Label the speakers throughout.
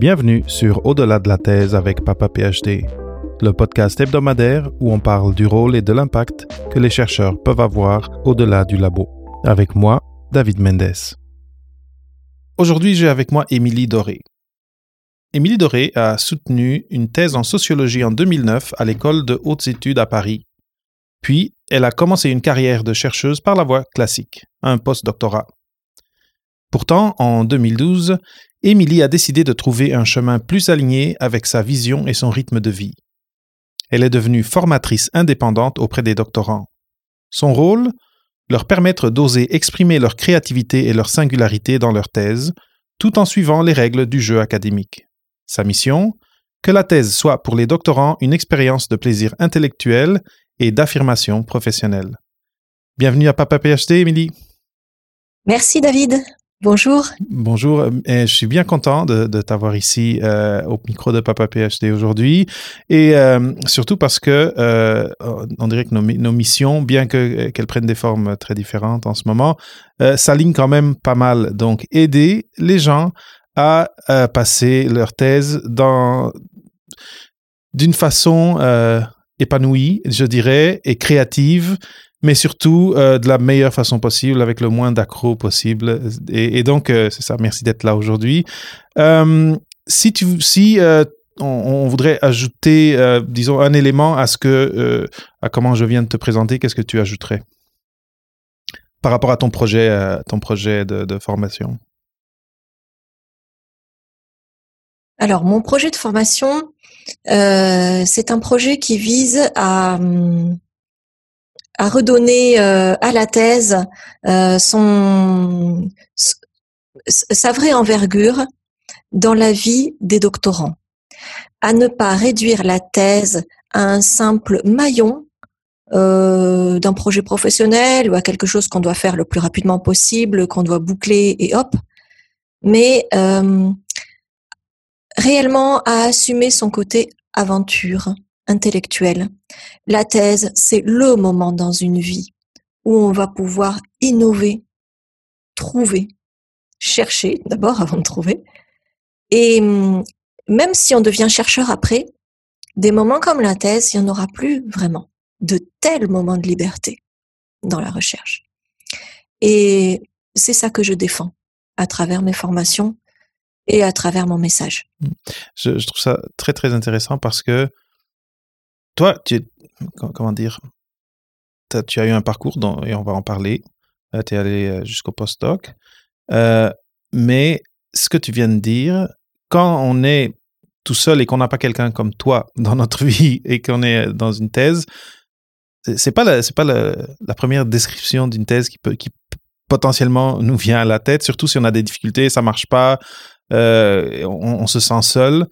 Speaker 1: Bienvenue sur Au-delà de la thèse avec Papa PhD, le podcast hebdomadaire où on parle du rôle et de l'impact que les chercheurs peuvent avoir au-delà du labo. Avec moi, David Mendes. Aujourd'hui, j'ai avec moi Émilie Doré. Émilie Doré a soutenu une thèse en sociologie en 2009 à l'école de hautes études à Paris. Puis, elle a commencé une carrière de chercheuse par la voie classique, un post-doctorat. Pourtant, en 2012, Émilie a décidé de trouver un chemin plus aligné avec sa vision et son rythme de vie. Elle est devenue formatrice indépendante auprès des doctorants. Son rôle Leur permettre d'oser exprimer leur créativité et leur singularité dans leur thèse, tout en suivant les règles du jeu académique. Sa mission Que la thèse soit pour les doctorants une expérience de plaisir intellectuel et d'affirmation professionnelle. Bienvenue à Papa PhD, Émilie.
Speaker 2: Merci David. Bonjour.
Speaker 1: Bonjour, et je suis bien content de, t'avoir ici euh, au micro de Papa PhD aujourd'hui. Et euh, surtout parce que euh, on dirait que nos, missions, bien que, qu'elles prennent des formes très différentes en ce moment, s'alignent quand même pas mal. Donc, aider les gens à passer leur thèse dans d'une façon épanouie, je dirais, et créative, mais surtout euh, de la meilleure façon possible, avec le moins d'accro possible. Et, donc, euh, c'est ça, merci d'être là aujourd'hui. Euh, si on, voudrait ajouter, disons, un élément à ce que, à comment je viens de te présenter, qu'est-ce que tu ajouterais par rapport à ton projet, ton projet de, formation?
Speaker 2: Alors, mon projet de formation, c'est un projet qui vise à, à redonner euh, à la thèse euh, son, sa vraie envergure dans la vie des doctorants, à ne pas réduire la thèse à un simple maillon euh, d'un projet professionnel ou à quelque chose qu'on doit faire le plus rapidement possible, qu'on doit boucler et hop, mais réellement à assumer son côté aventure intellectuelle. La thèse, c'est le moment dans une vie où on va pouvoir innover, trouver, chercher d'abord avant de trouver. Et hum, même si on devient chercheur après, des moments comme la thèse, il n'y en aura plus vraiment de tels moments de liberté dans la recherche. Et c'est ça que je défends à travers mes formations et à travers mon message.
Speaker 1: Mmh. Je, je, trouve ça très très intéressant parce que toi, tu comment dire, as, tu as eu un parcours et on va en parler. Euh, tu es allé euh, jusqu'au postdoc. Euh, mais ce que tu viens de dire, quand on est tout seul et qu'on n'a pas quelqu'un comme toi dans notre vie et qu'on est dans une thèse, c'est pas la, pas la, première description d'une thèse qui peut, potentiellement nous vient à la tête, surtout si on a des difficultés, ça marche pas, euh, on, se sent seul.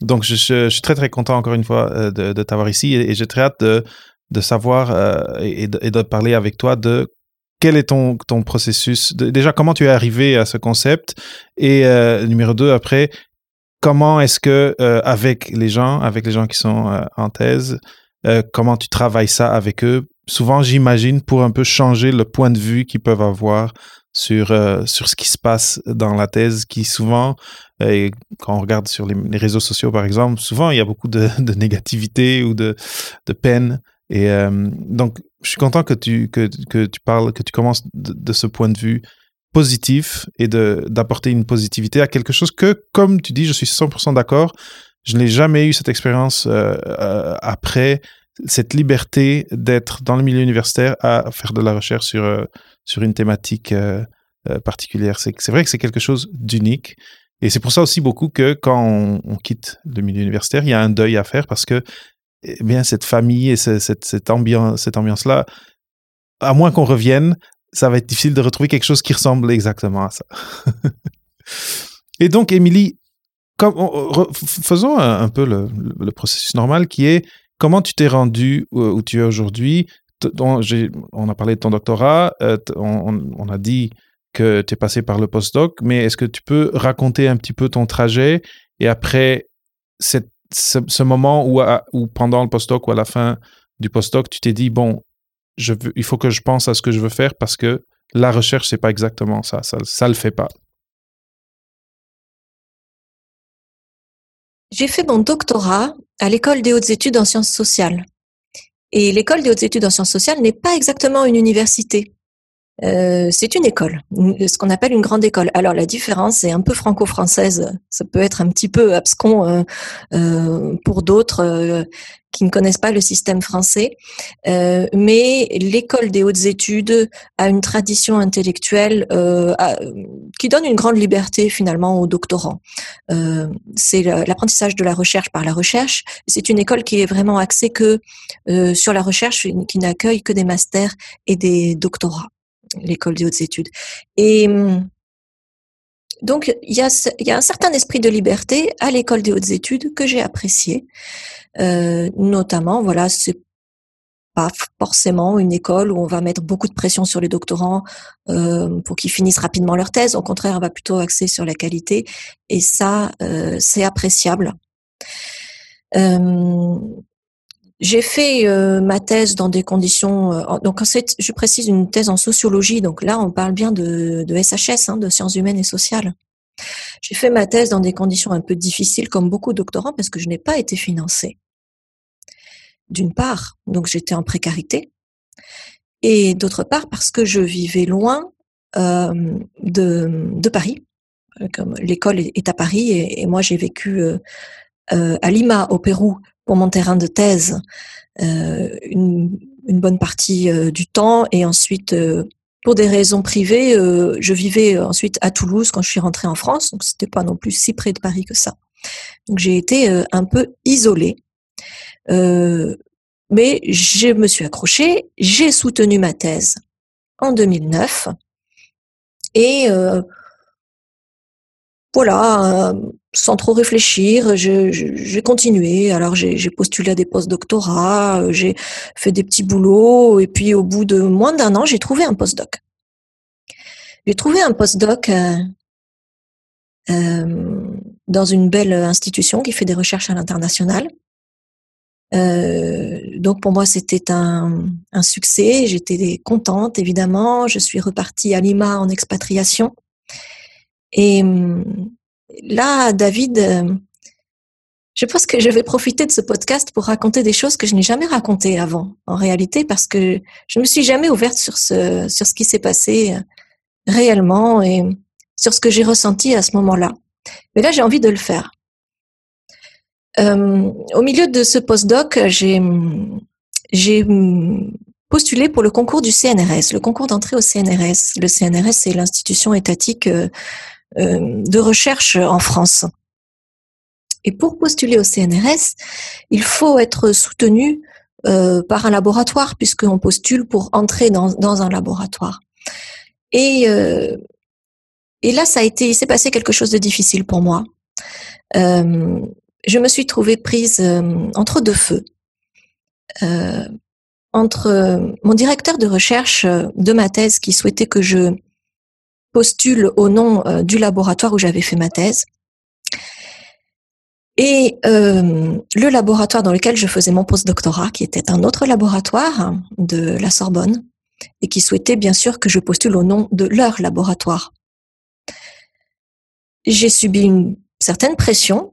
Speaker 1: Donc, je, suis très, très content, encore une fois, euh, de, t'avoir ici et, j'ai très hâte de, de savoir euh, et, de, parler avec toi de quel est ton, ton processus. Déjà, comment tu es arrivé à ce concept et euh, numéro deux, après, comment est-ce que, avec les gens, avec les gens qui sont en thèse, comment tu travailles ça avec eux? Souvent, j'imagine, pour un peu changer le point de vue qu'ils peuvent avoir sur, sur ce qui se passe dans la thèse, qui souvent, euh, quand on regarde sur les, réseaux sociaux par exemple, souvent il y a beaucoup de, négativité ou de, peine. Et euh, donc, je suis content que tu, que, tu parles, que tu commences de, ce point de vue positif et d'apporter une positivité à quelque chose que, comme tu dis, je suis 100% d'accord, je n'ai jamais eu cette expérience euh, euh, après cette liberté d'être dans le milieu universitaire à faire de la recherche sur, sur une thématique particulière. C'est vrai que c'est quelque chose d'unique. Et c'est pour ça aussi beaucoup que quand on, quitte le milieu universitaire, il y a un deuil à faire parce que eh bien, cette famille et cette, ambiance, cette ambiance-là, à moins qu'on revienne, ça va être difficile de retrouver quelque chose qui ressemble exactement à ça. et donc, Émilie, faisons un, peu le, processus normal qui est comment tu t'es rendu où, où tu es aujourd'hui? On, a parlé de ton doctorat, euh, on, a dit que tu es passé par le postdoc, mais est-ce que tu peux raconter un petit peu ton trajet et après cette, ce, moment où, à, où, pendant le postdoc ou à la fin du postdoc, tu t'es dit, bon, je veux, il faut que je pense à ce que je veux faire parce que la recherche, c'est pas exactement ça, ça, ça le fait pas.
Speaker 2: j'ai fait mon doctorat à l'école des hautes études en sciences sociales. Et l'école des hautes études en sciences sociales n'est pas exactement une université. Euh, c'est une école, ce qu'on appelle une grande école. Alors la différence est un peu franco-française, ça peut être un petit peu abscon euh, euh, pour d'autres qui ne connaissent pas le système français, mais l'école des hautes études a une tradition intellectuelle qui donne une grande liberté finalement aux doctorants. c'est l'apprentissage de la recherche par la recherche. C'est une école qui est vraiment axée que sur la recherche, qui n'accueille que des masters et des doctorats l'école des hautes études. Et hum, donc, il y, a, un certain esprit de liberté à l'école des hautes études que j'ai apprécié. Euh, notamment, voilà, c'est pas forcément une école où on va mettre beaucoup de pression sur les doctorants euh, pour qu'ils finissent rapidement leur thèse. Au contraire, on va plutôt axer sur la qualité. Et ça, euh, c'est appréciable. J'ai fait euh, ma thèse dans des conditions. Euh, donc, je précise une thèse en sociologie. Donc là, on parle bien de, de SHS, hein, de sciences humaines et sociales. J'ai fait ma thèse dans des conditions un peu difficiles, comme beaucoup de doctorants, parce que je n'ai pas été financée. D'une part, donc j'étais en précarité, et d'autre part parce que je vivais loin euh, de, de, Paris. Comme l'école est à Paris, et, et moi j'ai vécu euh, à Lima, au Pérou, pour mon terrain de thèse euh, une, bonne partie euh, du temps et ensuite euh, pour des raisons privées, je vivais ensuite à Toulouse quand je suis rentrée en France, donc c'était pas non plus si près de Paris que ça. Donc j'ai été un peu isolée, mais je me suis accrochée, j'ai soutenu ma thèse en 2009 et voilà, sans trop réfléchir, j'ai continué. Alors j'ai postulé à des post-doctorats, euh, j'ai fait des petits boulots, et puis au bout de moins d'un an, j'ai trouvé un post-doc. J'ai trouvé un post-doc euh, euh, dans une belle institution qui fait des recherches à l'international. donc pour moi c'était un, un succès, j'étais contente évidemment. Je suis repartie à Lima en expatriation et là, David, euh, je pense que je vais profiter de ce podcast pour raconter des choses que je n'ai jamais racontées avant, en réalité, parce que je ne me suis jamais ouverte sur ce, sur ce qui s'est passé euh, réellement et sur ce que j'ai ressenti à ce moment-là. Mais là, j'ai envie de le faire. Euh, au milieu de ce postdoc, j'ai, j'ai postulé pour le concours du CNRS, le concours d'entrée au CNRS. Le CNRS, c'est l'institution étatique de recherche en France. Et pour postuler au CNRS, il faut être soutenu euh, par un laboratoire, puisqu'on postule pour entrer dans, un laboratoire. Et, euh, là, ça il s'est passé quelque chose de difficile pour moi. Euh, je me suis trouvée prise euh, entre deux feux. Euh, entre mon directeur de recherche de ma thèse qui souhaitait que je postule au nom euh, du laboratoire où j'avais fait ma thèse. Et euh, le laboratoire dans lequel je faisais mon postdoctorat, qui était un autre laboratoire de la Sorbonne, et qui souhaitait bien sûr que je postule au nom de leur laboratoire. J'ai subi une certaine pression.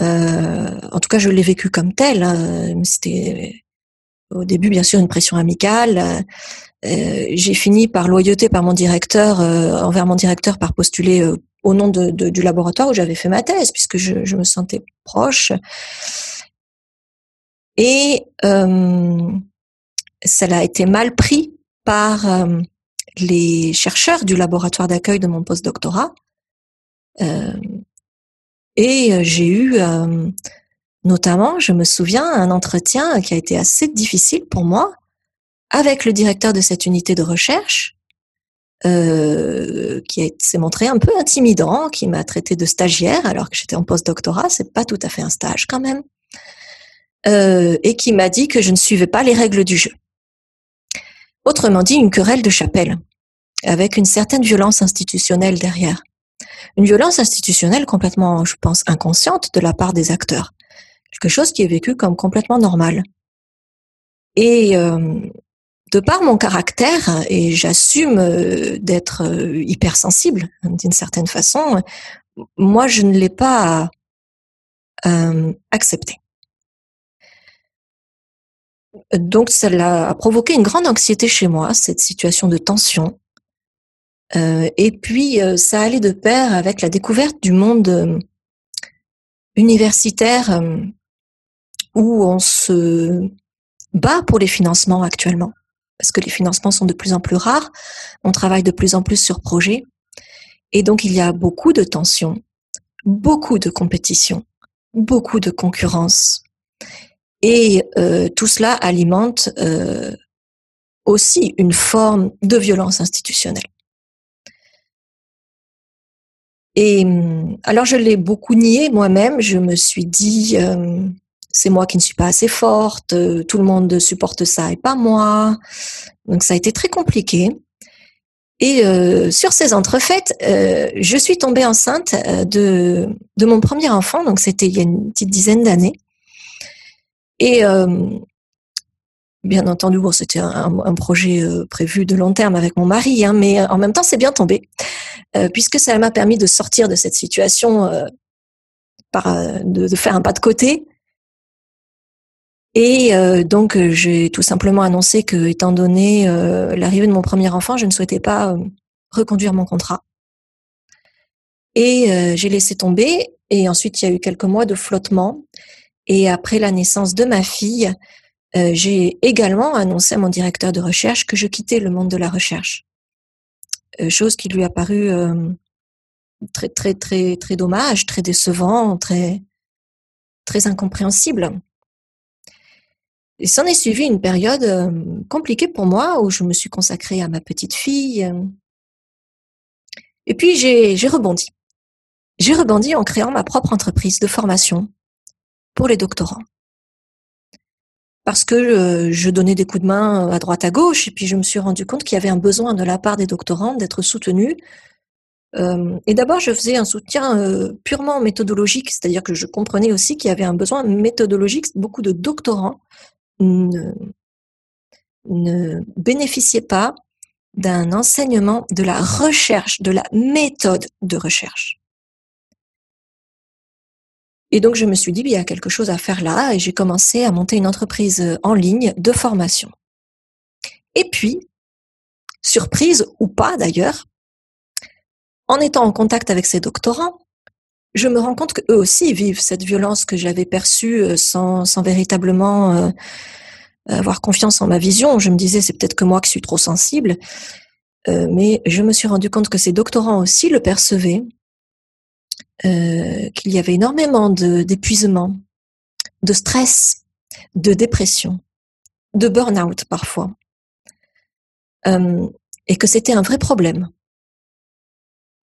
Speaker 2: Euh, en tout cas, je l'ai vécu comme tel. Hein. C'était au début, bien sûr, une pression amicale. Euh, j'ai fini par loyauté par mon directeur, euh, envers mon directeur, par postuler euh, au nom de, du laboratoire où j'avais fait ma thèse, puisque je, me sentais proche. Et ça a été mal pris par les chercheurs du laboratoire d'accueil de mon postdoctorat. et j'ai eu notamment, je me souviens, un entretien qui a été assez difficile pour moi avec le directeur de cette unité de recherche, euh, qui s'est montré un peu intimidant, qui m'a traité de stagiaire alors que j'étais en post-doctorat, c'est pas tout à fait un stage quand même, euh, et qui m'a dit que je ne suivais pas les règles du jeu. Autrement dit, une querelle de chapelle, avec une certaine violence institutionnelle derrière. Une violence institutionnelle complètement, je pense, inconsciente de la part des acteurs. Quelque chose qui est vécu comme complètement normal. Et euh, de par mon caractère, et j'assume euh, d'être euh, hypersensible d'une certaine façon, moi je ne l'ai pas accepté. Donc, cela a provoqué une grande anxiété chez moi, cette situation de tension. et puis, ça allait de pair avec la découverte du monde universitaire où on se bat pour les financements actuellement, parce que les financements sont de plus en plus rares, on travaille de plus en plus sur projets, et donc il y a beaucoup de tensions, beaucoup de compétition, beaucoup de concurrence, et euh, tout cela alimente euh, aussi une forme de violence institutionnelle. Et alors je l'ai beaucoup nié moi-même, je me suis dit, euh, c'est moi qui ne suis pas assez forte, euh, tout le monde supporte ça et pas moi. Donc ça a été très compliqué. Et euh, sur ces entrefaites, euh, je suis tombée enceinte de, de mon premier enfant, donc c'était il y a une petite dizaine d'années. Et bien entendu, bon, c'était un, projet prévu de long terme avec mon mari, hein, mais en même temps, c'est bien tombé, puisque ça m'a permis de sortir de cette situation, de, faire un pas de côté et euh, donc, euh, j'ai tout simplement annoncé que, étant donné euh, l'arrivée de mon premier enfant, je ne souhaitais pas reconduire mon contrat. Et j'ai laissé tomber. Et ensuite, il y a eu quelques mois de flottement. Et après la naissance de ma fille, j'ai également annoncé à mon directeur de recherche que je quittais le monde de la recherche. chose qui lui a paru très, très, très, très dommage, très décevant, très, très incompréhensible. Et s'en est suivi une période euh, compliquée pour moi où je me suis consacrée à ma petite fille. Et puis j'ai rebondi. J'ai rebondi en créant ma propre entreprise de formation pour les doctorants. Parce que euh, je donnais des coups de main à droite à gauche et puis je me suis rendu compte qu'il y avait un besoin de la part des doctorants d'être soutenus. Euh, et d'abord, je faisais un soutien purement méthodologique, c'est-à-dire que je comprenais aussi qu'il y avait un besoin méthodologique. Beaucoup de doctorants ne, ne bénéficiait pas d'un enseignement de la recherche, de la méthode de recherche. Et donc je me suis dit, il y a quelque chose à faire là, et j'ai commencé à monter une entreprise en ligne de formation. Et puis, surprise ou pas d'ailleurs, en étant en contact avec ces doctorants, je me rends compte qu'eux aussi vivent cette violence que j'avais perçue euh, sans, véritablement euh, avoir confiance en ma vision. Je me disais, c'est peut-être que moi qui suis trop sensible. Euh, mais je me suis rendu compte que ces doctorants aussi le percevaient, qu'il y avait énormément d'épuisement, de, stress, de dépression, de burn-out parfois, et que c'était un vrai problème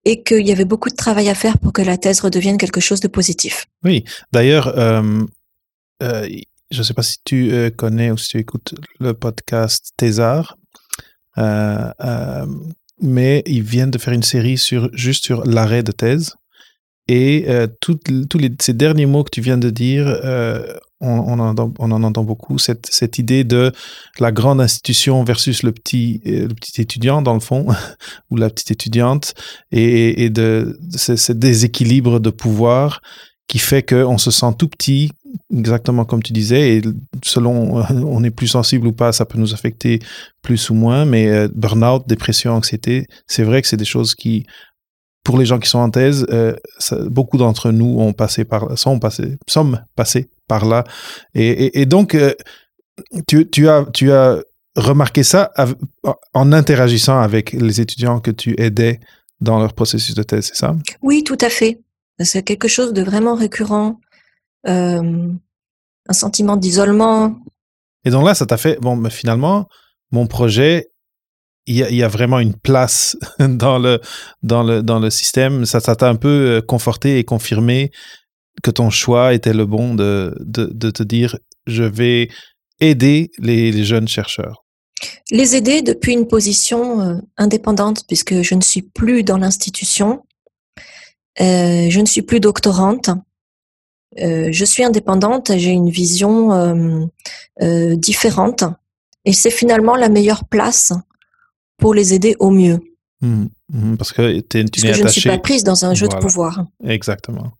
Speaker 2: et qu'il y avait beaucoup de travail à faire pour que la thèse redevienne quelque chose de positif.
Speaker 1: Oui, d'ailleurs, euh, euh, je ne sais pas si tu euh, connais ou si tu écoutes le podcast Thésard, mais ils viennent de faire une série sur, juste sur l'arrêt de thèse. Et tous les, ces derniers mots que tu viens de dire, on, en, entend beaucoup, cette, cette, idée de la grande institution versus le petit, le petit étudiant, dans le fond, ou la petite étudiante, et, de, ce, déséquilibre de pouvoir qui fait qu'on se sent tout petit, exactement comme tu disais, et selon on est plus sensible ou pas, ça peut nous affecter plus ou moins, mais euh, burn-out, dépression, anxiété, c'est vrai que c'est des choses qui, pour les gens qui sont en thèse, euh, beaucoup d'entre nous ont passé par, sont passés, sommes passés par là. Et, et, et donc, euh, tu, tu, as, tu as remarqué ça en interagissant avec les étudiants que tu aidais dans leur processus de thèse, c'est ça?
Speaker 2: Oui, tout à fait. C'est quelque chose de vraiment récurrent. Euh, un sentiment d'isolement.
Speaker 1: Et donc là, ça t'a fait, bon, mais finalement, mon projet, il y, a, il y a, vraiment une place dans le, dans le, dans le système. Ça, ça t'a un peu euh, conforté et confirmé que ton choix était le bon de, de, de te dire, je vais aider les, les, jeunes chercheurs.
Speaker 2: Les aider depuis une position euh, indépendante, puisque je ne suis plus dans l'institution. Euh, je ne suis plus doctorante. Euh, je suis indépendante, j'ai une vision différente et c'est finalement la meilleure place pour les aider au mieux.
Speaker 1: Mmh. Mhm, parce que tu
Speaker 2: Parce que je ne suis pas prise dans un jeu de pouvoir.
Speaker 1: Exactement.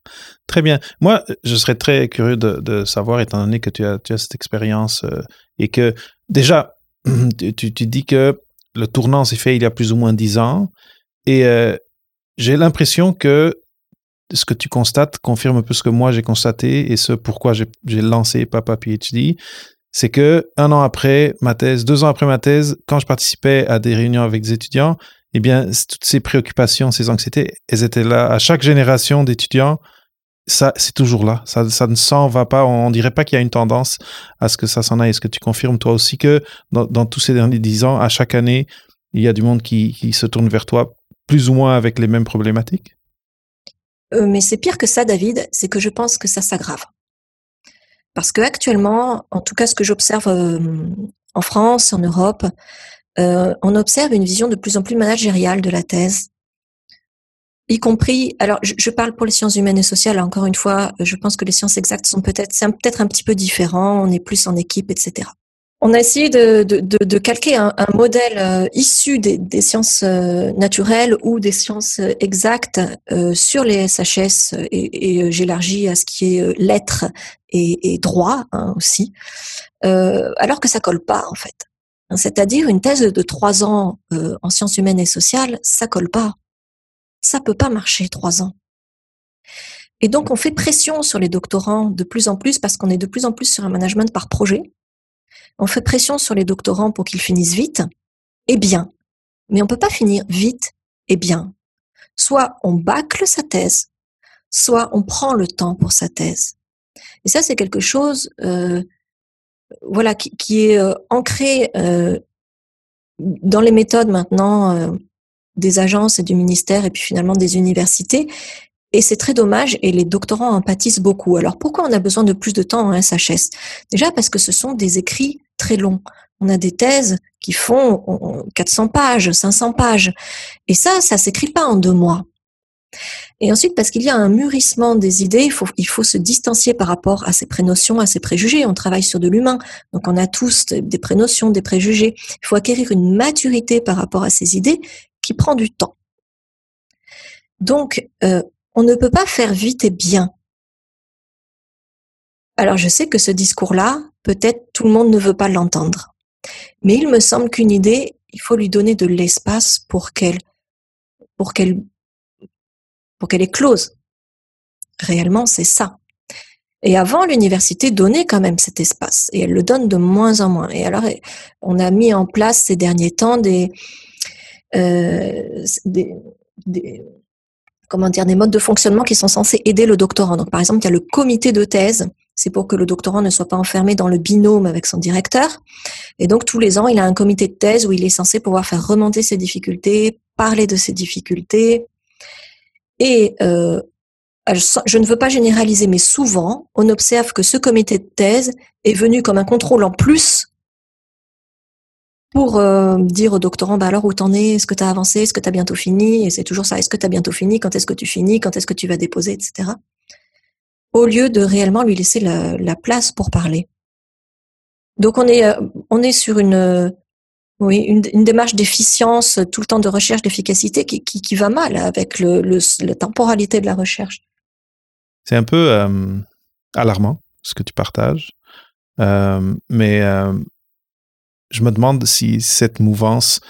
Speaker 1: Très bien. Moi, je serais très curieux de, de savoir, étant donné que tu as, tu as cette expérience euh, et que déjà, tu, tu, dis que le tournant s'est fait il y a plus ou moins dix ans. Et euh, j'ai l'impression que ce que tu constates confirme un peu ce que moi j'ai constaté et ce pourquoi j'ai lancé Papa PhD. C'est que un an après ma thèse, deux ans après ma thèse, quand je participais à des réunions avec des étudiants, eh bien, toutes ces préoccupations, ces anxiétés, elles étaient là. À chaque génération d'étudiants, ça, c'est toujours là. Ça, ça ne s'en va pas. On, ne dirait pas qu'il y a une tendance à ce que ça s'en aille. Est-ce que tu confirmes toi aussi que dans, tous ces derniers dix ans, à chaque année, il y a du monde qui, se tourne vers toi plus ou moins avec les mêmes problématiques?
Speaker 2: Euh, Mais c'est pire que ça, David. C'est que je pense que ça s'aggrave. Parce que actuellement, en tout cas, ce que j'observe euh, en France, en Europe, euh, on observe une vision de plus en plus managériale de la thèse, y compris. Alors, je, parle pour les sciences humaines et sociales. Encore une fois, je pense que les sciences exactes sont peut-être, c'est peut-être un petit peu différent. On est plus en équipe, etc. On a essayé de, calquer un, modèle euh, issu des, sciences euh, naturelles ou des sciences exactes sur les SHS et, j'élargis à ce qui est lettres et, droit hein, aussi, alors que ça colle pas en fait. C'est-à-dire une thèse de trois ans euh, en sciences humaines et sociales, ça colle pas. Ça peut pas marcher trois ans. Et donc on fait pression sur les doctorants de plus en plus parce qu'on est de plus en plus sur un management par projet. On fait pression sur les doctorants pour qu'ils finissent vite et bien. Mais on peut pas finir vite et bien. Soit on bâcle sa thèse, soit on prend le temps pour sa thèse. Et ça, c'est quelque chose euh, voilà, qui, est euh, ancré euh, dans les méthodes maintenant euh, des agences et du ministère et puis finalement des universités. Et c'est très dommage et les doctorants en pâtissent beaucoup. Alors pourquoi on a besoin de plus de temps en SHS Déjà parce que ce sont des écrits très longs. On a des thèses qui font 400 pages, 500 pages. Et ça, ça s'écrit pas en deux mois. Et ensuite, parce qu'il y a un mûrissement des idées, il faut, se distancier par rapport à ces prénotions, à ces préjugés. On travaille sur de l'humain, donc on a tous des prénotions, des préjugés. Il faut acquérir une maturité par rapport à ces idées qui prend du temps. Donc, euh, on ne peut pas faire vite et bien. Alors, je sais que ce discours-là, peut-être tout le monde ne veut pas l'entendre. Mais il me semble qu'une idée, il faut lui donner de l'espace pour qu'elle pour qu'elle pour qu'elle est close. Réellement, c'est ça. Et avant, l'université donnait quand même cet espace et elle le donne de moins en moins. Et alors, on a mis en place ces derniers temps des, euh, des, comment dire, des modes de fonctionnement qui sont censés aider le doctorant. Donc, par exemple, il y a le comité de thèse. C'est pour que le doctorant ne soit pas enfermé dans le binôme avec son directeur. Et donc, tous les ans, il a un comité de thèse où il est censé pouvoir faire remonter ses difficultés, parler de ses difficultés, et euh, je ne veux pas généraliser, mais souvent, on observe que ce comité de thèse est venu comme un contrôle en plus pour euh, dire au doctorant, bah alors où t'en es, est-ce que tu as avancé, est-ce que tu as bientôt fini, et c'est toujours ça, est-ce que tu as bientôt fini, quand est-ce que tu finis, quand est-ce que tu vas déposer, etc. Au lieu de réellement lui laisser la, la place pour parler. Donc on est, euh, on est sur une, oui, une, démarche d'efficience, tout le temps de recherche d'efficacité qui, qui, va mal avec le, le, la temporalité de la recherche.
Speaker 1: C'est un peu euh, alarmant ce que tu partages, euh, mais euh, je me demande si cette mouvance,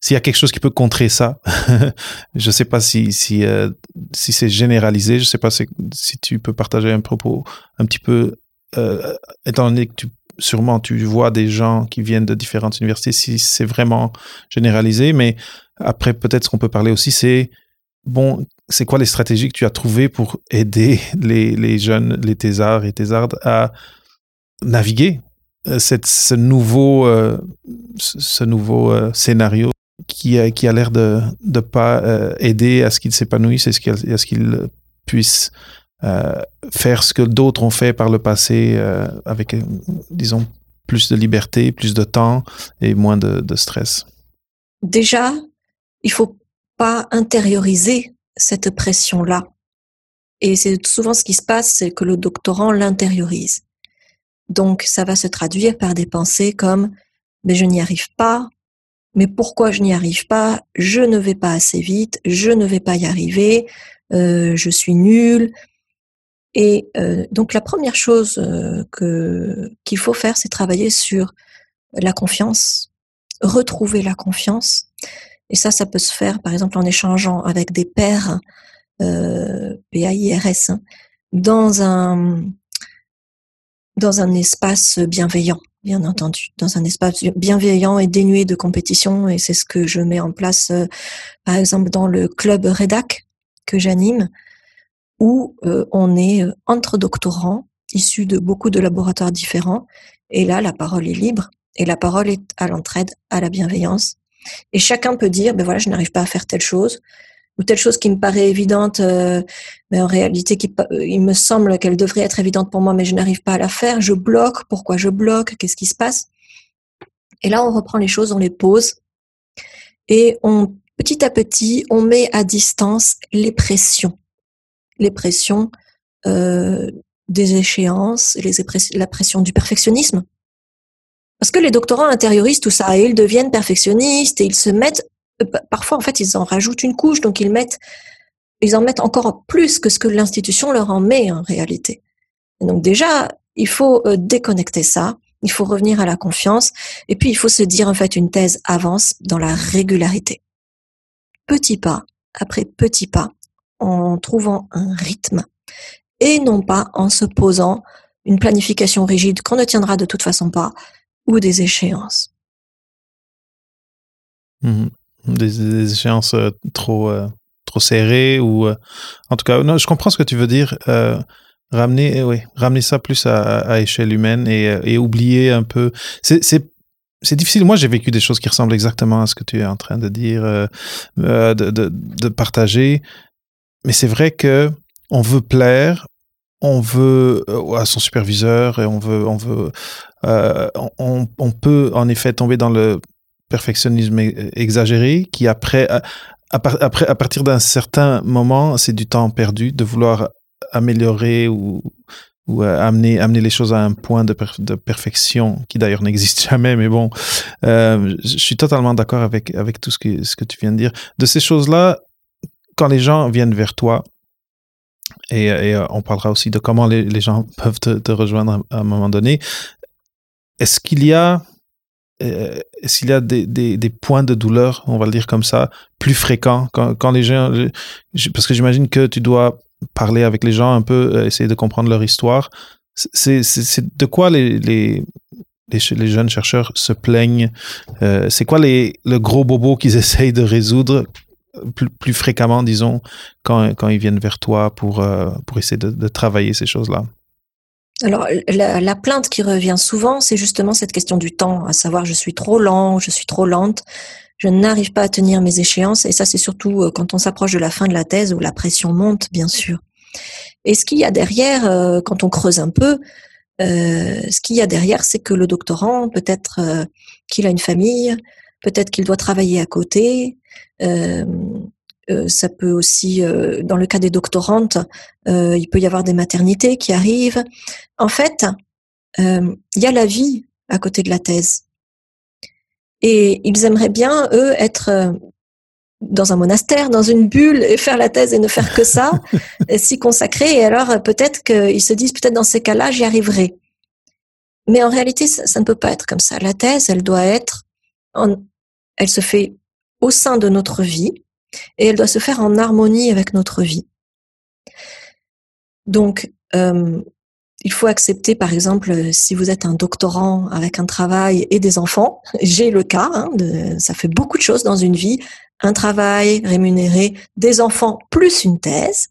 Speaker 1: s'il y a quelque chose qui peut contrer ça. je ne sais pas si, si, euh, si c'est généralisé, je ne sais pas si, si, tu peux partager un propos un petit peu, euh, étant donné que tu sûrement tu vois des gens qui viennent de différentes universités si c'est vraiment généralisé, mais après peut-être ce qu'on peut parler aussi c'est bon, c'est quoi les stratégies que tu as trouvées pour aider les, les jeunes, les thésards et thésardes à naviguer euh, cette, ce nouveau, euh, ce nouveau euh, scénario qui a, qui a l'air de ne pas aider à ce qu'ils s'épanouissent et à ce qu'ils puissent euh, faire ce que d'autres ont fait par le passé euh, avec, disons, plus de liberté, plus de temps et moins de, stress
Speaker 2: Déjà, il faut pas intérioriser cette pression-là. Et c'est souvent ce qui se passe, c'est que le doctorant l'intériorise. Donc, ça va se traduire par des pensées comme mais je n'y arrive pas, mais pourquoi je n'y arrive pas? Je ne vais pas assez vite, je ne vais pas y arriver, euh, je suis nulle. Et euh, donc la première chose euh, que qu'il faut faire, c'est travailler sur la confiance, retrouver la confiance. Et ça, ça peut se faire, par exemple, en échangeant avec des pairs, euh, PAIRS, hein, dans un dans un espace bienveillant bien entendu, dans un espace bienveillant et dénué de compétition. Et c'est ce que je mets en place, euh, par exemple, dans le club REDAC que j'anime, où euh, on est euh, entre doctorants, issus de beaucoup de laboratoires différents. Et là, la parole est libre et la parole est à l'entraide, à la bienveillance. Et chacun peut dire, ben voilà, je n'arrive pas à faire telle chose, ou telle chose qui me paraît évidente, euh, mais en réalité, qui, il me semble qu'elle devrait être évidente pour moi, mais je n'arrive pas à la faire. Je bloque. Pourquoi je bloque? Qu'est-ce qui se passe? Et là, on reprend les choses, on les pose, et on, petit à petit, on met à distance les pressions, les pressions euh, des échéances, la pression du perfectionnisme. Parce que les doctorants intériorisent tout ça et ils deviennent perfectionnistes et ils se mettent euh, parfois en fait ils en rajoutent une couche, donc ils mettent, ils en mettent encore plus que ce que l'institution leur en met en réalité. donc déjà, il faut euh, déconnecter ça, il faut revenir à la confiance, et puis il faut se dire en fait une thèse avance dans la régularité. Petit pas après petit pas, en trouvant un rythme, et non pas en se posant une planification rigide qu'on ne tiendra de toute façon pas, ou des échéances.
Speaker 1: Mmh des, échéances euh, trop, euh, trop serrées ou euh, en tout cas, je comprends ce que tu veux dire. ramener, oui, ramener ça plus à, échelle humaine et, oublier un peu. C'est c'est difficile. Moi, j'ai vécu des choses qui ressemblent exactement à ce que tu es en train de dire, de, de, partager. Mais c'est vrai que on veut plaire, on veut à son superviseur et on veut, on veut, on, on, peut en effet tomber dans le perfectionnisme exagéré qui après, à, après, à partir d'un certain moment, c'est du temps perdu de vouloir améliorer ou, euh, amener, amener les choses à un point de, perfection qui d'ailleurs n'existe jamais, mais bon, euh, je suis totalement d'accord avec, avec tout ce que, ce que tu viens de dire. De ces choses-là, quand les gens viennent vers toi, et, euh, on parlera aussi de comment les, gens peuvent te, rejoindre à un moment donné, est-ce qu'il y a euh, s'il y a des, points de douleur, on va le dire comme ça, plus fréquents quand, les gens, parce que j'imagine que tu dois parler avec les gens un peu, euh, essayer de comprendre leur histoire. C'est de quoi les, jeunes chercheurs se plaignent C'est quoi les, le gros bobo qu'ils essayent de résoudre plus, fréquemment, disons, quand, quand ils viennent vers toi pour, euh, pour essayer de, travailler ces choses-là?
Speaker 2: Alors, la, la, plainte qui revient souvent, c'est justement cette question du temps, à savoir je suis trop lent, je suis trop lente, je n'arrive pas à tenir mes échéances, et ça c'est surtout euh, quand on s'approche de la fin de la thèse où la pression monte, bien sûr. Et ce qu'il y a derrière, euh, quand on creuse un peu, ce qu'il y a derrière, c'est que le doctorant, peut-être qu'il a une famille, peut-être qu'il doit travailler à côté, euh, euh, ça peut aussi, euh, dans le cas des doctorantes, il peut y avoir des maternités qui arrivent. En fait, il y a la vie à côté de la thèse. Et ils aimeraient bien, eux, être dans un monastère, dans une bulle, et faire la thèse et ne faire que ça, s'y consacrer. Et alors, peut-être qu'ils se disent, peut-être dans ces cas-là, j'y arriverai. Mais en réalité, ça, ça, ne peut pas être comme ça. La thèse, elle doit être, en, elle se fait au sein de notre vie et elle doit se faire en harmonie avec notre vie. Donc, euh, il faut accepter, par exemple, si vous êtes un doctorant avec un travail et des enfants, j'ai le cas, hein, ça fait beaucoup de choses dans une vie, un travail rémunéré, des enfants plus une thèse,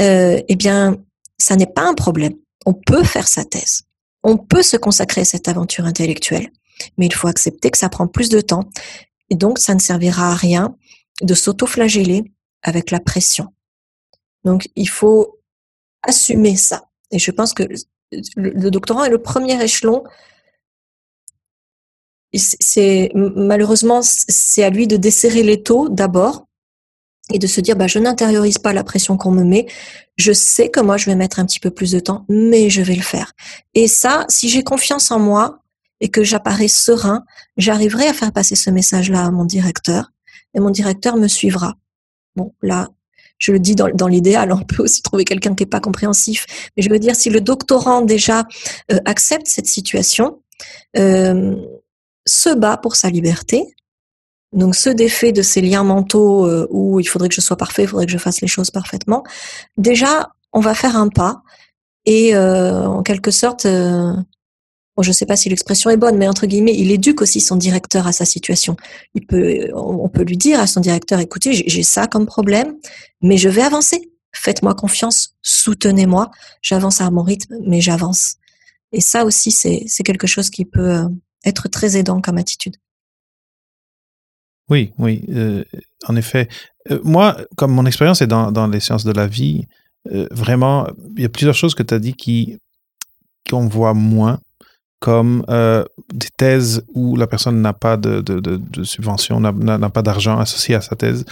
Speaker 2: euh, eh bien, ça n'est pas un problème. On peut faire sa thèse. On peut se consacrer à cette aventure intellectuelle. Mais il faut accepter que ça prend plus de temps. Et donc, ça ne servira à rien de s'auto-flageller avec la pression. Donc, il faut assumer ça. Et je pense que le, doctorat est le premier échelon. C'est malheureusement c'est à lui de desserrer les taux d'abord et de se dire bah je n'intériorise pas la pression qu'on me met. Je sais que moi je vais mettre un petit peu plus de temps, mais je vais le faire. Et ça, si j'ai confiance en moi et que j'apparais serein, j'arriverai à faire passer ce message-là à mon directeur et mon directeur me suivra. Bon, là, je le dis dans, dans l'idéal, on peut aussi trouver quelqu'un qui n'est pas compréhensif, mais je veux dire, si le doctorant déjà euh, accepte cette situation, euh, se bat pour sa liberté, donc ce défait de ces liens mentaux euh, où il faudrait que je sois parfait, il faudrait que je fasse les choses parfaitement, déjà, on va faire un pas et en quelque sorte, je ne sais pas si l'expression est bonne, mais entre guillemets, il éduque aussi son directeur à sa situation. Il peut, on peut lui dire à son directeur, écoutez, j'ai ça comme problème, mais je vais avancer. Faites-moi confiance, soutenez-moi. J'avance à mon rythme, mais j'avance. Et ça aussi, c'est quelque chose qui peut euh, être très aidant comme attitude.
Speaker 1: Oui, oui, euh, en effet. Euh, moi, comme mon expérience est dans, les sciences de la vie, vraiment, il y a plusieurs choses que tu as dit qui qu'on voit moins, comme euh, des thèses où la personne n'a pas de, de, de, subvention, n'a pas d'argent associé à sa thèse.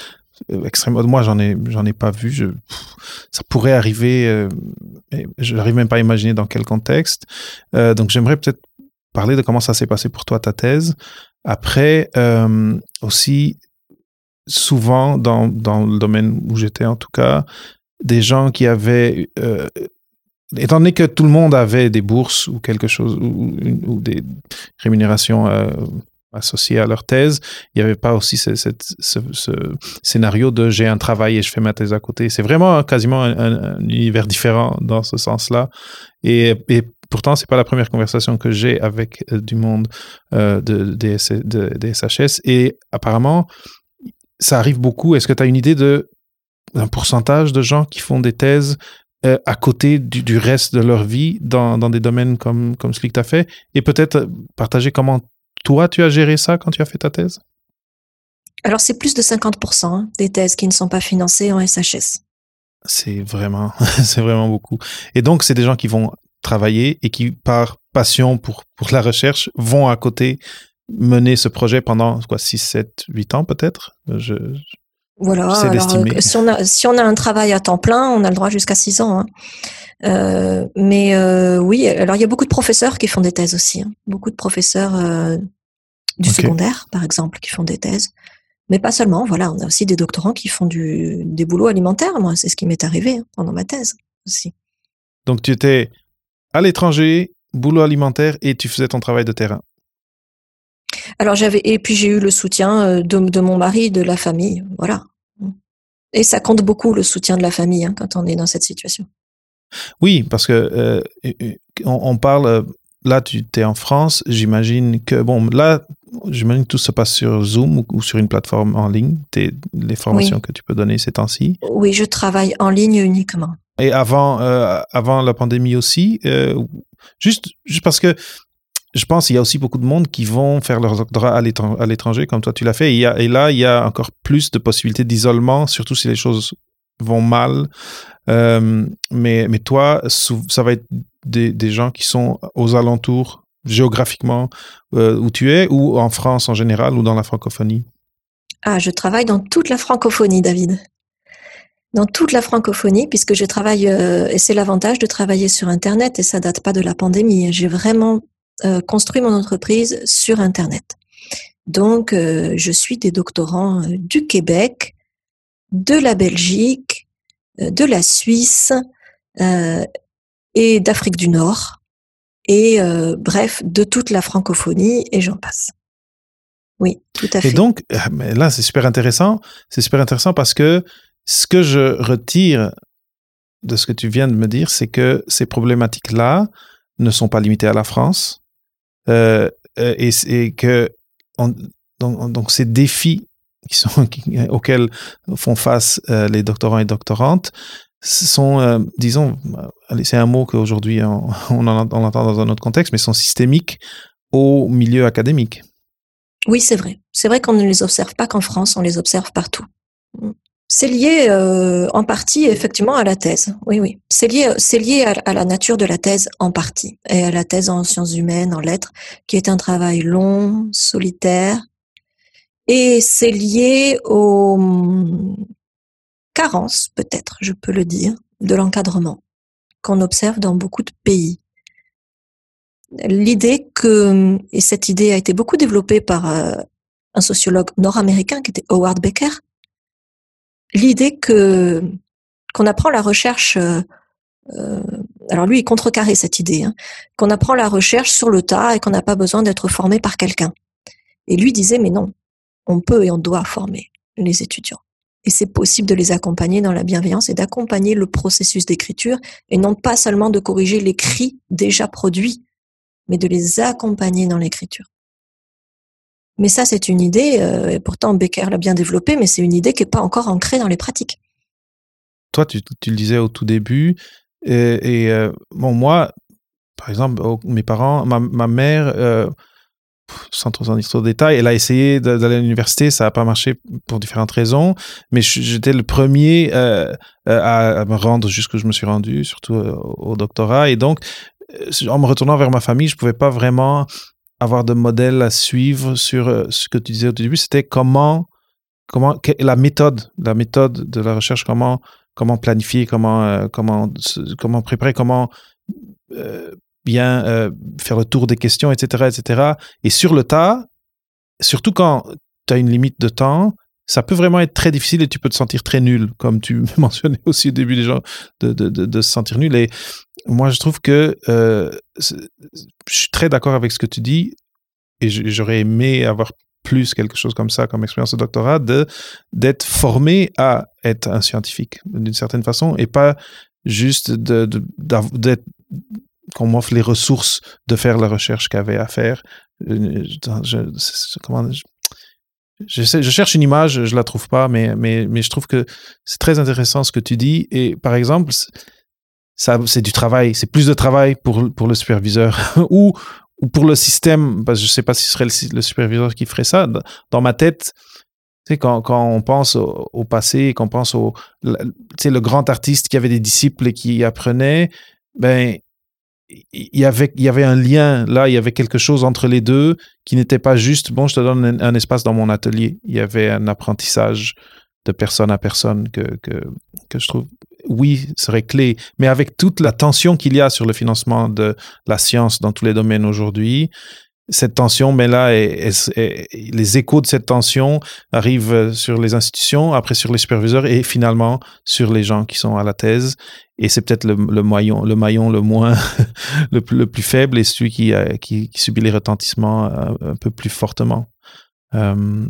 Speaker 1: Euh, extrêmement, moi, j'en ai, j'en ai pas vu. Ça pourrait arriver, euh, je n'arrive même pas à imaginer dans quel contexte. Euh, donc, j'aimerais peut-être parler de comment ça s'est passé pour toi ta thèse. Après, aussi, souvent dans, dans le domaine où j'étais en tout cas, des gens qui avaient, étant donné que tout le monde avait des bourses ou quelque chose, ou, des rémunérations euh, associées à leur thèse, il n'y avait pas aussi ce, ce, ce, ce scénario de j'ai un travail et je fais ma thèse à côté. C'est vraiment quasiment un, un, univers différent dans ce sens-là. Et, pourtant, c'est pas la première conversation que j'ai avec euh, du monde euh, de, des, de, de SHS. Et apparemment, ça arrive beaucoup. Est-ce que tu as une idée de un pourcentage de gens qui font des thèses euh, à côté du, du, reste de leur vie dans, dans des domaines comme, comme celui que tu as fait et peut-être partager comment toi tu as géré ça quand tu as fait ta thèse?
Speaker 2: Alors c'est plus de 50% hein, des thèses qui ne sont pas financées en SHS.
Speaker 1: C'est vraiment, c'est vraiment beaucoup. Et donc c'est des gens qui vont travailler et qui par passion pour, pour la recherche vont à côté mener ce projet pendant quoi 6, 7, 8 ans peut-être? Je,
Speaker 2: voilà. Alors, euh, si, on a, si on a un travail à temps plein, on a le droit jusqu'à 6 ans. Hein. Euh, mais euh, oui, alors il y a beaucoup de professeurs qui font des thèses aussi. Hein. Beaucoup de professeurs euh, du okay. secondaire, par exemple, qui font des thèses. Mais pas seulement. Voilà, on a aussi des doctorants qui font du, des boulots alimentaires. Moi, c'est ce qui m'est arrivé hein, pendant ma thèse aussi.
Speaker 1: Donc tu étais à l'étranger, boulot alimentaire, et tu faisais ton travail de terrain.
Speaker 2: Alors j'avais et puis j'ai eu le soutien de, de, mon mari, de la famille, voilà. Et ça compte beaucoup le soutien de la famille hein, quand on est dans cette situation.
Speaker 1: Oui, parce que euh, on, on, parle là tu es en France, j'imagine que bon là j'imagine que tout se passe sur Zoom ou, ou sur une plateforme en ligne, es, les formations oui. que tu peux donner ces temps-ci.
Speaker 2: Oui, je travaille en ligne uniquement.
Speaker 1: Et avant euh, avant la pandémie aussi, euh, juste juste parce que je pense qu'il y a aussi beaucoup de monde qui vont faire leur doctorat à l'étranger, comme toi tu l'as fait. Et, là, il y a encore plus de possibilités d'isolement, surtout si les choses vont mal. Euh, mais, toi, ça va être des, des, gens qui sont aux alentours géographiquement euh, où tu es, ou en France en général, ou dans la francophonie?
Speaker 2: Ah, je travaille dans toute la francophonie, David. Dans toute la francophonie, puisque je travaille, euh, et c'est l'avantage de travailler sur Internet, et ça date pas de la pandémie. J'ai vraiment euh, construit mon entreprise sur Internet. Donc, euh, je suis des doctorants euh, du Québec, de la Belgique, de la Suisse et d'Afrique du Nord, et bref, de toute la francophonie, et j'en passe. Oui, tout à fait.
Speaker 1: Et donc, là, c'est super intéressant. C'est super intéressant parce que ce que je retire de ce que tu viens de me dire, c'est que ces problématiques-là ne sont pas limitées à la France, euh, et, et, que on, donc, ces défis auxquels font face euh, les doctorants et doctorantes sont, euh, disons, c'est un mot qu'aujourd'hui on, on, en, on entend dans un autre contexte, mais sont systémiques au milieu académique.
Speaker 2: Oui, c'est vrai. C'est vrai qu'on ne les observe pas qu'en France, on les observe partout. C'est lié euh, en partie effectivement à la thèse. Oui, oui. C'est lié, c'est lié à, la nature de la thèse en partie et à la thèse en sciences humaines, en lettres, qui est un travail long, solitaire, et c'est lié aux carences, peut-être, je peux le dire, de l'encadrement qu'on observe dans beaucoup de pays. l'idée que, et cette idée a été beaucoup développée par un sociologue nord-américain qui était Howard Becker, l'idée que qu'on apprend la recherche euh, alors lui, il contrecarrait cette idée, hein, qu'on apprend la recherche sur le tas et qu'on n'a pas besoin d'être formé par quelqu'un. Et lui disait, mais non, on peut et on doit former les étudiants. Et c'est possible de les accompagner dans la bienveillance et d'accompagner le processus d'écriture et non pas seulement de corriger l'écrit déjà produit, mais de les accompagner dans l'écriture. Mais ça, c'est une idée, euh, et pourtant Becker l'a bien développée, mais c'est une idée qui n'est pas encore ancrée dans les pratiques.
Speaker 1: Toi, tu, le disais au tout début, et, euh, bon, moi, par exemple, mes parents, ma, mère, euh, sans trop en dire trop de détails, elle a essayé d'aller à l'université, ça n'a pas marché pour différentes raisons, mais j'étais le premier à, me rendre jusqu'où je me suis rendu, surtout au doctorat. Et donc, en me retournant vers ma famille, je ne pouvais pas vraiment avoir de modèle à suivre sur ce que tu disais au début, c'était comment, comment, la méthode, la méthode de la recherche, comment comment planifier, comment, euh, comment, comment préparer, comment euh, bien euh, faire le tour des questions, etc., etc. Et sur le tas, surtout quand tu as une limite de temps, ça peut vraiment être très difficile et tu peux te sentir très nul, comme tu mentionnais aussi au début des gens, de, de, de, se sentir nul. Et moi, je trouve que je suis très d'accord avec ce que tu dis et j'aurais aimé avoir plus quelque chose comme ça comme expérience de doctorat, de d'être formé à être un scientifique d'une certaine façon et pas juste de, d'être qu'on m'offre les ressources de faire la recherche qu'il y avait à faire. Comment, je, je, cherche une image, je la trouve pas, mais, mais, je trouve que c'est très intéressant ce que tu dis. Et par exemple, ça, c'est du travail, c'est plus de travail pour, pour le superviseur ou, ou pour le système, parce que je ne sais pas si ce serait le, superviseur qui ferait ça, dans ma tête, quand, quand on pense au, passé, qu'on pense au le grand artiste qui avait des disciples et qui apprenait, ben, il y avait, il y avait un lien là, il y avait quelque chose entre les deux qui n'était pas juste, bon, je te donne un, espace dans mon atelier. Il y avait un apprentissage de personne à personne que, que, que je trouve oui, serait clé. Mais avec toute la tension qu'il y a sur le financement de la science dans tous les domaines aujourd'hui, cette tension, mais là, les échos de cette tension arrivent sur les institutions, après sur les superviseurs et finalement sur les gens qui sont à la thèse. Et c'est peut-être le, maillon, le maillon le moins, le, plus faible et celui qui, qui, qui subit les retentissements un, un peu plus fortement. Euh.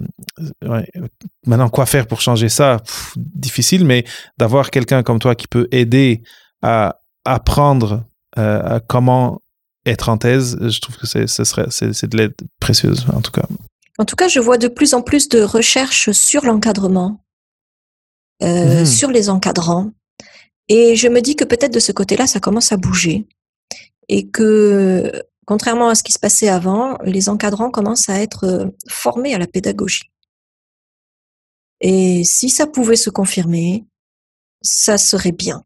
Speaker 1: Maintenant, quoi faire pour changer ça? Difficile, mais d'avoir quelqu'un comme toi qui peut aider à apprendre euh, comment être en thèse, je trouve que c'est, ce serait, c'est, de l'aide précieuse, en tout cas.
Speaker 2: En tout cas, je vois de plus en plus de recherches sur l'encadrement, euh, mmh. sur les encadrants. Et je me dis que peut-être de ce côté-là, ça commence à bouger. Et que Contrairement à ce qui se passait avant, les encadrants commencent à être euh, formés à la pédagogie. Et si ça pouvait se confirmer, ça serait bien.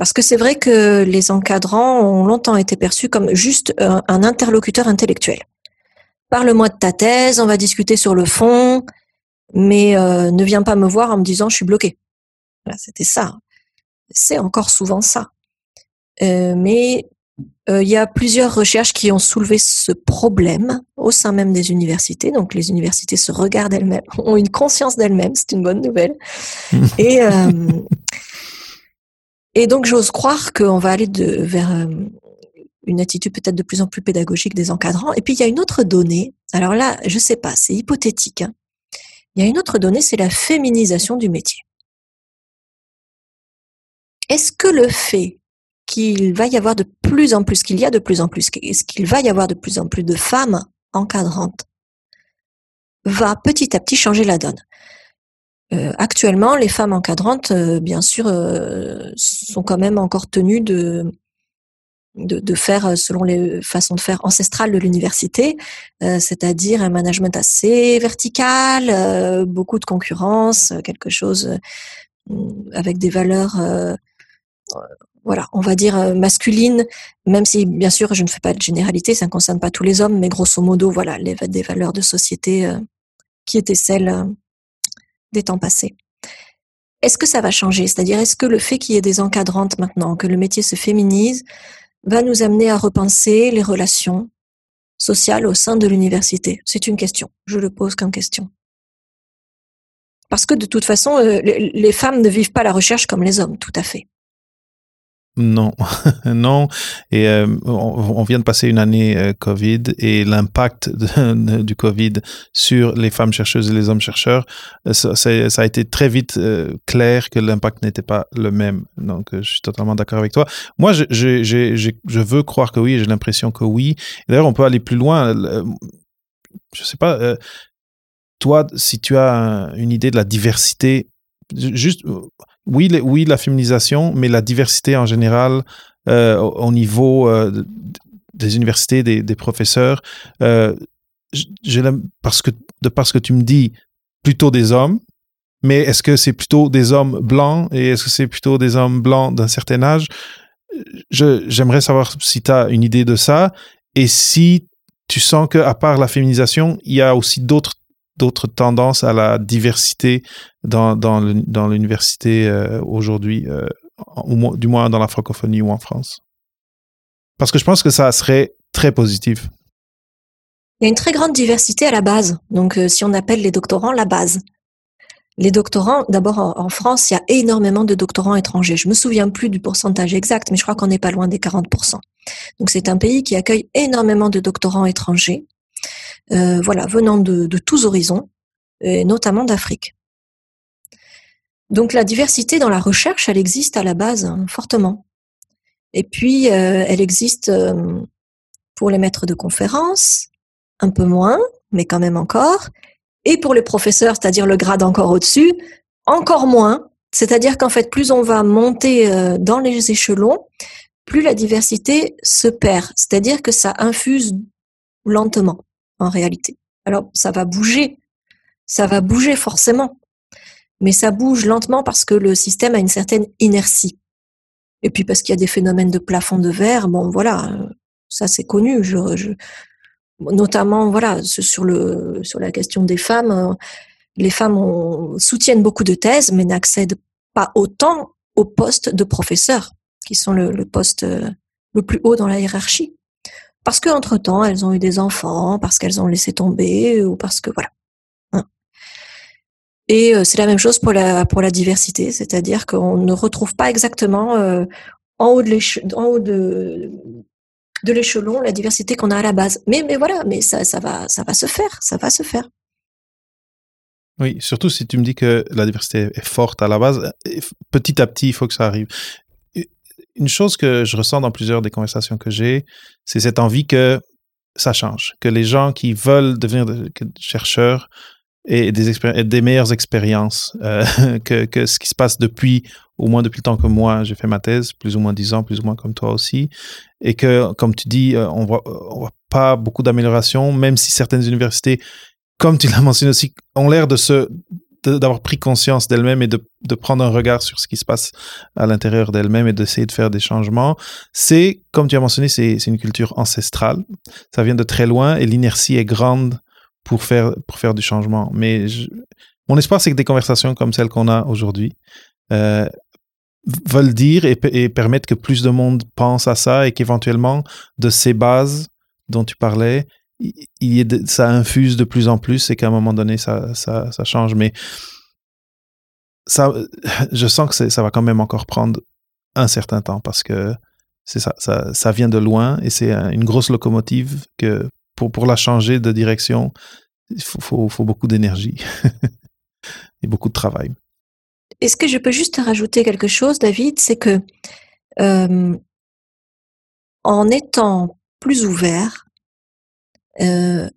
Speaker 2: Parce que c'est vrai que les encadrants ont longtemps été perçus comme juste un, interlocuteur intellectuel. Parle-moi de ta thèse, on va discuter sur le fond, mais euh, ne viens pas me voir en me disant je suis bloqué. Voilà, c'était ça. C'est encore souvent ça. Euh, mais euh, il y a plusieurs recherches qui ont soulevé ce problème au sein même des universités. Donc les universités se regardent elles-mêmes, ont une conscience d'elles-mêmes, c'est une bonne nouvelle. et, euh, et donc j'ose croire qu'on va aller vers euh, une attitude peut-être de plus en plus pédagogique des encadrants. Et puis il y a une autre donnée. Alors là, je sais pas, c'est hypothétique. Hein. Il y a une autre donnée, c'est la féminisation du métier. Est-ce que le fait qu'il va y avoir de plus en plus, qu'il y a de plus en plus, qu'il va y avoir de plus en plus de femmes encadrantes, va petit à petit changer la donne. Euh, actuellement, les femmes encadrantes, euh, bien sûr, euh, sont quand même encore tenues de, faire selon les façons de faire ancestrales de l'université, c'est-à-dire un management assez vertical, beaucoup de concurrence, quelque chose avec des valeurs voilà, on va dire masculine, même si bien sûr je ne fais pas de généralité, ça ne concerne pas tous les hommes, mais grosso modo, voilà, les, des valeurs de société qui étaient celles des temps passés. Est-ce que ça va changer? C'est-à-dire, est-ce que le fait qu'il y ait des encadrantes maintenant, que le métier se féminise, va nous amener à repenser les relations sociales au sein de l'université? C'est une question. Je le pose comme question. Parce que de toute façon, euh, les femmes ne vivent pas la recherche comme les hommes, tout à fait.
Speaker 1: Non, non. Et euh, on, vient de passer une année euh, Covid et l'impact du Covid sur les femmes chercheuses et les hommes chercheurs, euh, ça, a été très vite clair que l'impact n'était pas le même. Donc, je suis totalement d'accord avec toi. Moi, je, veux croire que oui, j'ai l'impression que oui. D'ailleurs, on peut aller plus loin. Je sais pas. toi, si tu as une idée de la diversité, juste oui, oui, la féminisation, mais la diversité en général euh, au niveau euh, des universités, des, professeurs. Euh, parce que, de parce que tu me dis plutôt des hommes, mais est-ce que c'est plutôt des hommes blancs et est-ce que c'est plutôt des hommes blancs d'un certain âge? J'aimerais savoir si tu as une idée de ça et si tu sens qu'à part la féminisation, il y a aussi d'autres d'autres tendances à la diversité dans, dans l'université euh, aujourd'hui, euh, du moins dans la francophonie ou en France? Parce que je pense que ça serait très positif.
Speaker 2: Il y a une très grande diversité à la base. Donc, euh, si on appelle les doctorants la base. Les doctorants, d'abord en, France, il y a énormément de doctorants étrangers. Je me souviens plus du pourcentage exact, mais je crois qu'on n'est pas loin des 40%. Donc c'est un pays qui accueille énormément de doctorants étrangers. Euh, voilà, venant de, tous horizons, et notamment d'Afrique. Donc la diversité dans la recherche, elle existe à la base hein, fortement. Et puis, euh, elle existe euh, pour les maîtres de conférences, un peu moins, mais quand même encore. Et pour les professeurs, c'est-à-dire le grade encore au-dessus, encore moins. C'est-à-dire qu'en fait, plus on va monter dans les échelons, plus la diversité se perd. C'est-à-dire que ça infuse lentement en réalité. Alors, ça va bouger, ça va bouger forcément, mais ça bouge lentement parce que le système a une certaine inertie. Et puis parce qu'il y a des phénomènes de plafond de verre, bon voilà, ça c'est connu. Je, notamment voilà sur le sur la question des femmes, les femmes soutiennent beaucoup de thèses, mais n'accèdent pas autant au poste de professeur, qui sont le poste le plus haut dans la hiérarchie parce qu'entre-temps, elles ont eu des enfants, parce qu'elles ont laissé tomber, ou parce que voilà. Hein. Et euh, c'est la même chose pour la, pour la diversité, c'est-à-dire qu'on ne retrouve pas exactement euh, en haut de l'échelon la diversité qu'on a à la base. Mais, mais voilà, mais ça, ça, va, ça va se faire, ça va se faire.
Speaker 1: Oui, surtout si tu me dis que la diversité est forte à la base, petit à petit, il faut que ça arrive une chose que je ressens dans plusieurs des conversations que j'ai, c'est cette envie que ça change, que les gens qui veulent devenir chercheurs aient des, meilleures expériences euh, que, que, ce qui se passe depuis, au moins depuis le temps que moi j'ai fait ma thèse, plus ou moins dix ans, plus ou moins comme toi aussi, et que, comme tu dis, euh, on voit, on voit pas beaucoup d'amélioration, même si certaines universités, comme tu l'as mentionné aussi, ont l'air de se d'avoir pris conscience d'elle-même et de, de, prendre un regard sur ce qui se passe à l'intérieur d'elle-même et d'essayer de faire des changements, c'est, comme tu as mentionné, c'est une culture ancestrale. Ça vient de très loin et l'inertie est grande pour faire, pour faire du changement. Mais mon espoir, c'est que des conversations comme celles qu'on a aujourd'hui euh, veulent dire et, et permettent que plus de monde pense à ça et qu'éventuellement, de ces bases dont tu parlais, il, ça infuse de plus en plus et qu'à un moment donné, ça, ça, change. Mais ça, je sens que ça va quand même encore prendre un certain temps parce que c'est ça, ça, vient de loin et c'est une grosse locomotive que pour, pour la changer de direction, il faut beaucoup d'énergie et beaucoup de travail.
Speaker 2: Est-ce que je peux juste rajouter quelque chose, David? C'est que euh, en étant plus ouvert, euh,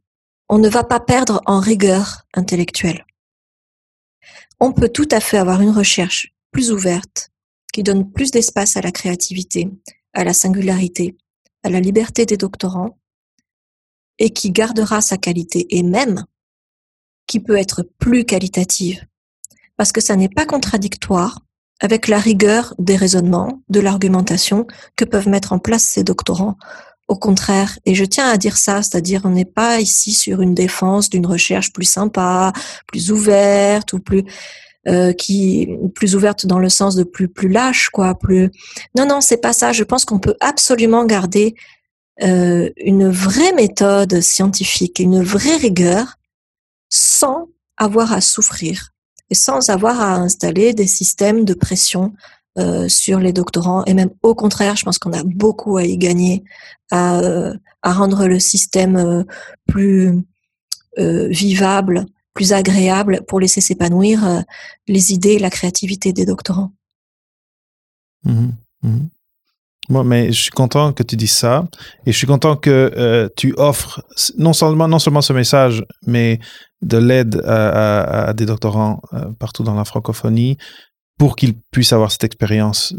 Speaker 2: on ne va pas perdre en rigueur intellectuelle. On peut tout à fait avoir une recherche plus ouverte, qui donne plus d'espace à la créativité, à la singularité, à la liberté des doctorants, et qui gardera sa qualité, et même qui peut être plus qualitative, parce que ça n'est pas contradictoire avec la rigueur des raisonnements, de l'argumentation que peuvent mettre en place ces doctorants au contraire, et je tiens à dire ça, c'est-à-dire on n'est pas ici sur une défense d'une recherche plus sympa, plus ouverte ou plus. euh, qui plus ouverte dans le sens de plus plus lâche, quoi. Plus non, non, c'est pas ça. Je pense qu'on peut absolument garder euh, une vraie méthode scientifique, une vraie rigueur, sans avoir à souffrir et sans avoir à installer des systèmes de pression euh, sur les doctorants. Et même au contraire, je pense qu'on a beaucoup à y gagner, à, euh, à rendre le système euh, plus vivable, plus agréable pour laisser s'épanouir les idées et la créativité des doctorants.
Speaker 1: Mhm. Bon, mais je suis content que tu dises ça et je suis content que tu offres non seulement, non seulement ce message, mais de l'aide à, des doctorants partout dans la francophonie pour qu'ils puissent avoir cette expérience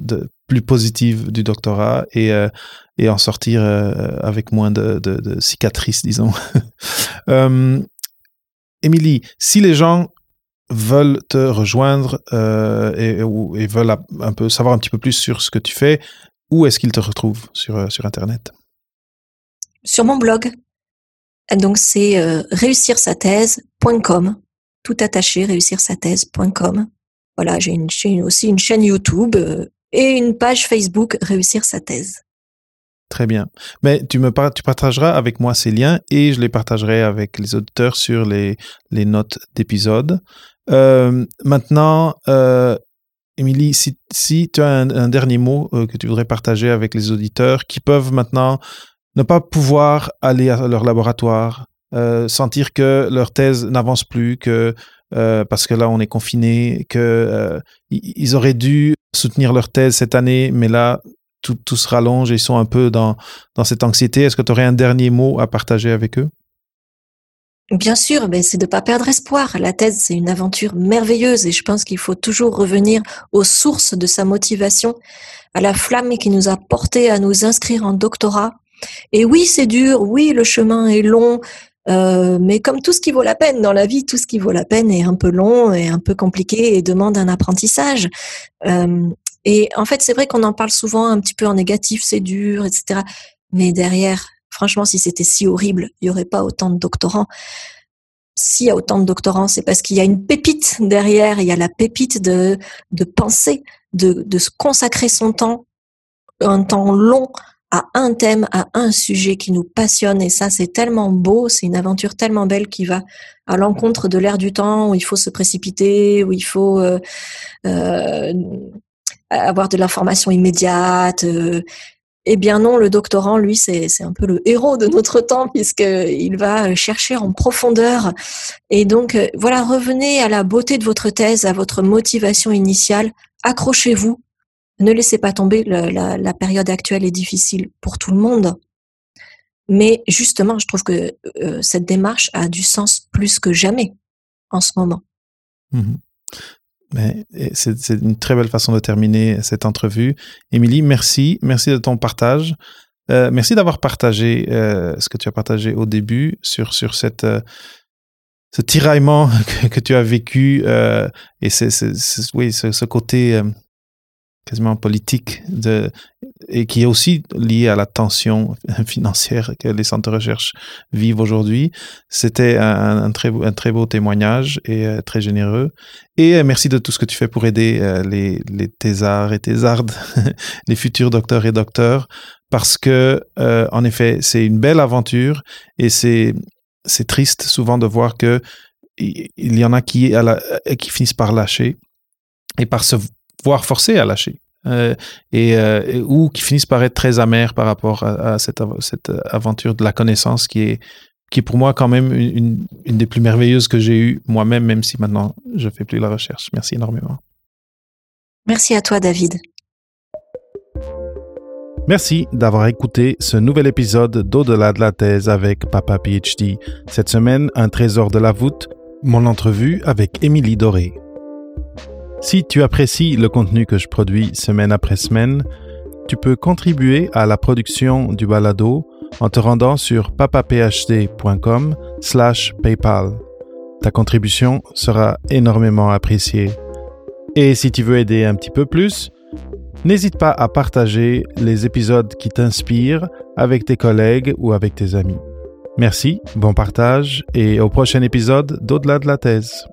Speaker 1: plus positive du doctorat et, euh, en sortir euh, avec moins de, cicatrices, disons. Euh, Émilie, si les gens veulent te rejoindre et, veulent un peu savoir un petit peu plus sur ce que tu fais, où est-ce qu'ils te retrouvent sur, sur Internet?
Speaker 2: Sur mon blog, donc c'est réussir-sa-thèse.com, tout attaché, réussir-sa-thèse.com. Voilà, j'ai aussi une chaîne YouTube euh, et une page Facebook Réussir sa thèse.
Speaker 1: Très bien. Mais tu me partageras avec moi ces liens et je les partagerai avec les auditeurs sur les, notes d'épisode. Euh, maintenant, euh, Émilie, si, tu as un, dernier mot euh, que tu voudrais partager avec les auditeurs qui peuvent maintenant ne pas pouvoir aller à leur laboratoire, sentir que leur thèse n'avance plus, que euh, parce que là on est confiné, que euh, ils auraient dû soutenir leur thèse cette année, mais là tout, se rallonge et ils sont un peu dans, dans cette anxiété. Est-ce que tu aurais un dernier mot à partager avec eux?
Speaker 2: Bien sûr, mais c'est de ne pas perdre espoir. La thèse, c'est une aventure merveilleuse et je pense qu'il faut toujours revenir aux sources de sa motivation, à la flamme qui nous a porté à nous inscrire en doctorat. Et oui, c'est dur, oui, le chemin est long, euh, mais comme tout ce qui vaut la peine dans la vie, tout ce qui vaut la peine est un peu long et un peu compliqué et demande un apprentissage. Euh, et en fait, c'est vrai qu'on en parle souvent un petit peu en négatif, c'est dur, etc. Mais derrière, franchement, si c'était si horrible, il n'y aurait pas autant de doctorants. S'il y a autant de doctorants, c'est parce qu'il y a une pépite derrière, il y a la pépite de, de penser, de, de se consacrer son temps, un temps long à un thème, à un sujet qui nous passionne. Et ça, c'est tellement beau, c'est une aventure tellement belle qui va à l'encontre de l'ère du temps où il faut se précipiter, où il faut euh, euh, avoir de l'information immédiate. Euh, eh bien non, le doctorant, lui, c'est un peu le héros de notre temps puisqu'il va chercher en profondeur. Et donc, voilà, revenez à la beauté de votre thèse, à votre motivation initiale. Accrochez-vous. Ne laissez pas tomber. La, période actuelle est difficile pour tout le monde. Mais justement, je trouve que euh, cette démarche a du sens plus que jamais en ce moment.
Speaker 1: Et c'est une très belle façon de terminer cette entrevue. Émilie, merci. Merci de ton partage. Euh, merci d'avoir partagé euh, ce que tu as partagé au début sur, sur cette, ce tiraillement que, tu as vécu et c'est, oui, ce, côté quasiment politique et qui est aussi lié à la tension financière que les centres de recherche vivent aujourd'hui. C'était un, très, beau- témoignage et euh, très généreux. Et euh, merci de tout ce que tu fais pour aider euh, les, les thésards et thésardes, les futurs docteurs et docteurs, parce que, euh, en effet, c'est une belle aventure et c'est, triste souvent de voir que il y en a qui, qui finissent par lâcher et par se voir forcés à lâcher. Euh, et, euh, et- ou qui finissent par être très amers par rapport à, à cette, av- cette aventure de la connaissance qui est, qui est pour moi quand même une, une- une des plus merveilleuses que j'ai eues moi-même, même si maintenant je fais plus la recherche. Merci énormément.
Speaker 2: Merci à toi, David.
Speaker 1: Merci d'avoir écouté ce nouvel épisode d'Au-delà de la thèse avec Papa PhD. Cette semaine, un trésor de la voûte, mon entrevue avec Émilie Doré. Si tu apprécies le contenu que je produis semaine après semaine, tu peux contribuer à la production du balado en te rendant sur papaphd.com slash paypal. Ta contribution sera énormément appréciée. Et si tu veux aider un petit peu plus, N'hésite pas à partager les épisodes qui t'inspirent avec tes collègues ou avec tes amis. Merci, bon partage et au prochain épisode d'Au-delà de la thèse.